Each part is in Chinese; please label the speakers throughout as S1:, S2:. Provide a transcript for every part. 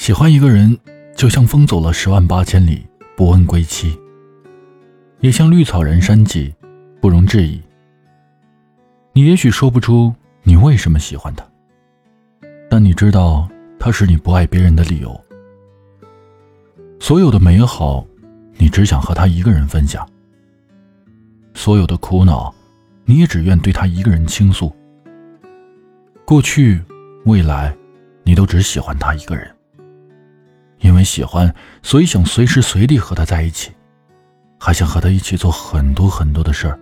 S1: 喜欢一个人，就像风走了十万八千里，不问归期；也像绿草人山际，不容置疑。你也许说不出你为什么喜欢他，但你知道他是你不爱别人的理由。所有的美好，你只想和他一个人分享；所有的苦恼，你也只愿对他一个人倾诉。过去、未来，你都只喜欢他一个人。因为喜欢，所以想随时随地和他在一起，还想和他一起做很多很多的事儿。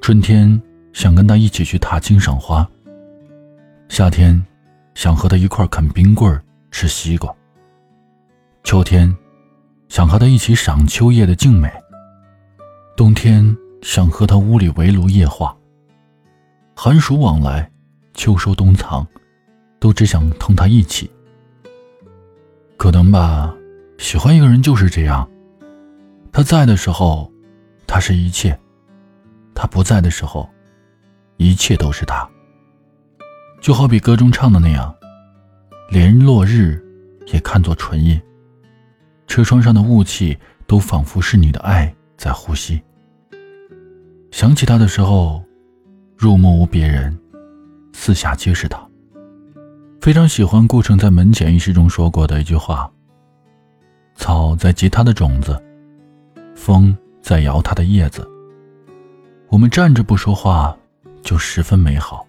S1: 春天想跟他一起去踏青赏花，夏天想和他一块啃冰棍儿、吃西瓜。秋天想和他一起赏秋叶的静美，冬天想和他屋里围炉夜话。寒暑往来，秋收冬藏，都只想同他一起。可能吧，喜欢一个人就是这样。他在的时候，他是一切；他不在的时候，一切都是他。就好比歌中唱的那样：“连落日也看作唇印，车窗上的雾气都仿佛是你的爱在呼吸。”想起他的时候，入目无别人，四下皆是他。非常喜欢顾城在《门前》一诗中说过的一句话：“草在结它的种子，风在摇它的叶子。我们站着不说话，就十分美好。”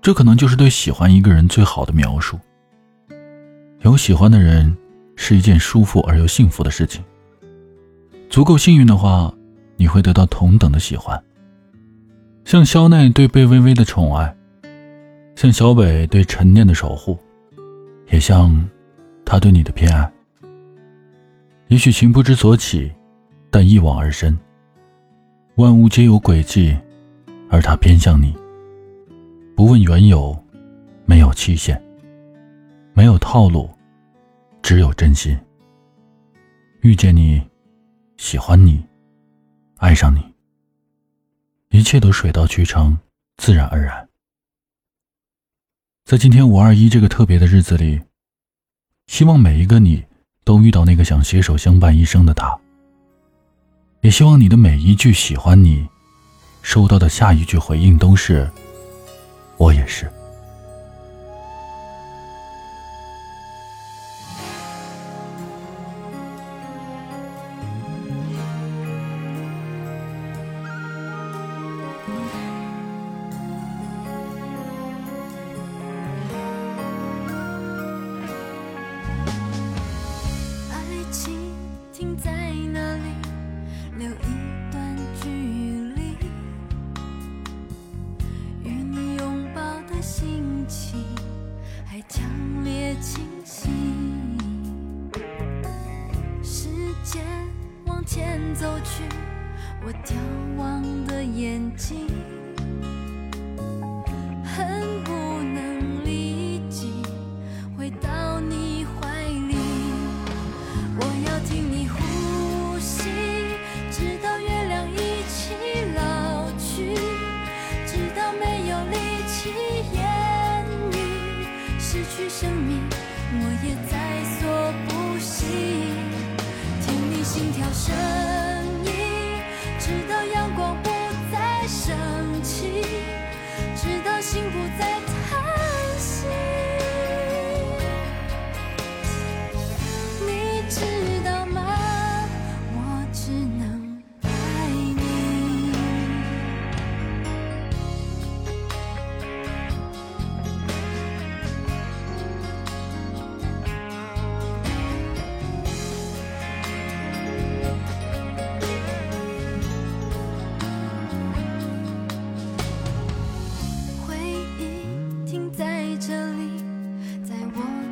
S1: 这可能就是对喜欢一个人最好的描述。有喜欢的人是一件舒服而又幸福的事情。足够幸运的话，你会得到同等的喜欢，像肖奈对贝微微的宠爱。像小北对陈念的守护，也像他对你的偏爱。也许情不知所起，但一往而深。万物皆有轨迹，而他偏向你。不问缘由，没有期限，没有套路，只有真心。遇见你，喜欢你，爱上你，一切都水到渠成，自然而然。在今天五二一这个特别的日子里，希望每一个你都遇到那个想携手相伴一生的他。也希望你的每一句喜欢你，收到的下一句回应都是“我也是”。
S2: 我眺望的眼睛，恨不能立即回到你怀里。我要听你呼吸，直到月亮一起老去，直到没有力气言语，失去生命，我也在所不惜。听你心跳声，直到这里，在我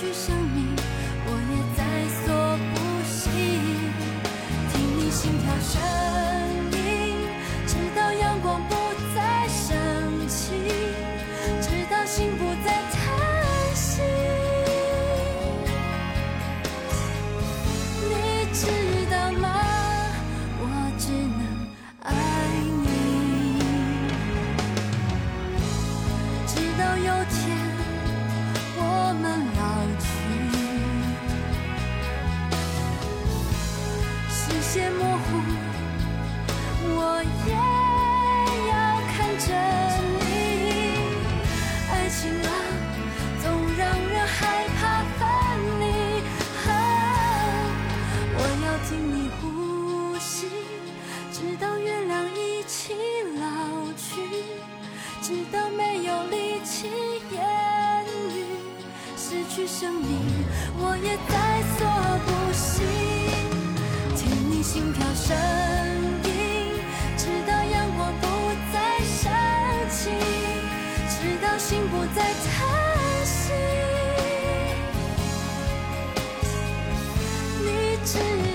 S2: 去想你我也在所不惜。听你心跳声音直到阳光不再生气直到心不再叹息。你知道吗？我只能爱你。直到有天我们老去。视线模糊我也证明我也在所不惜，听你心跳声音，直到阳光不再煽情，直到心不再叹息。你知。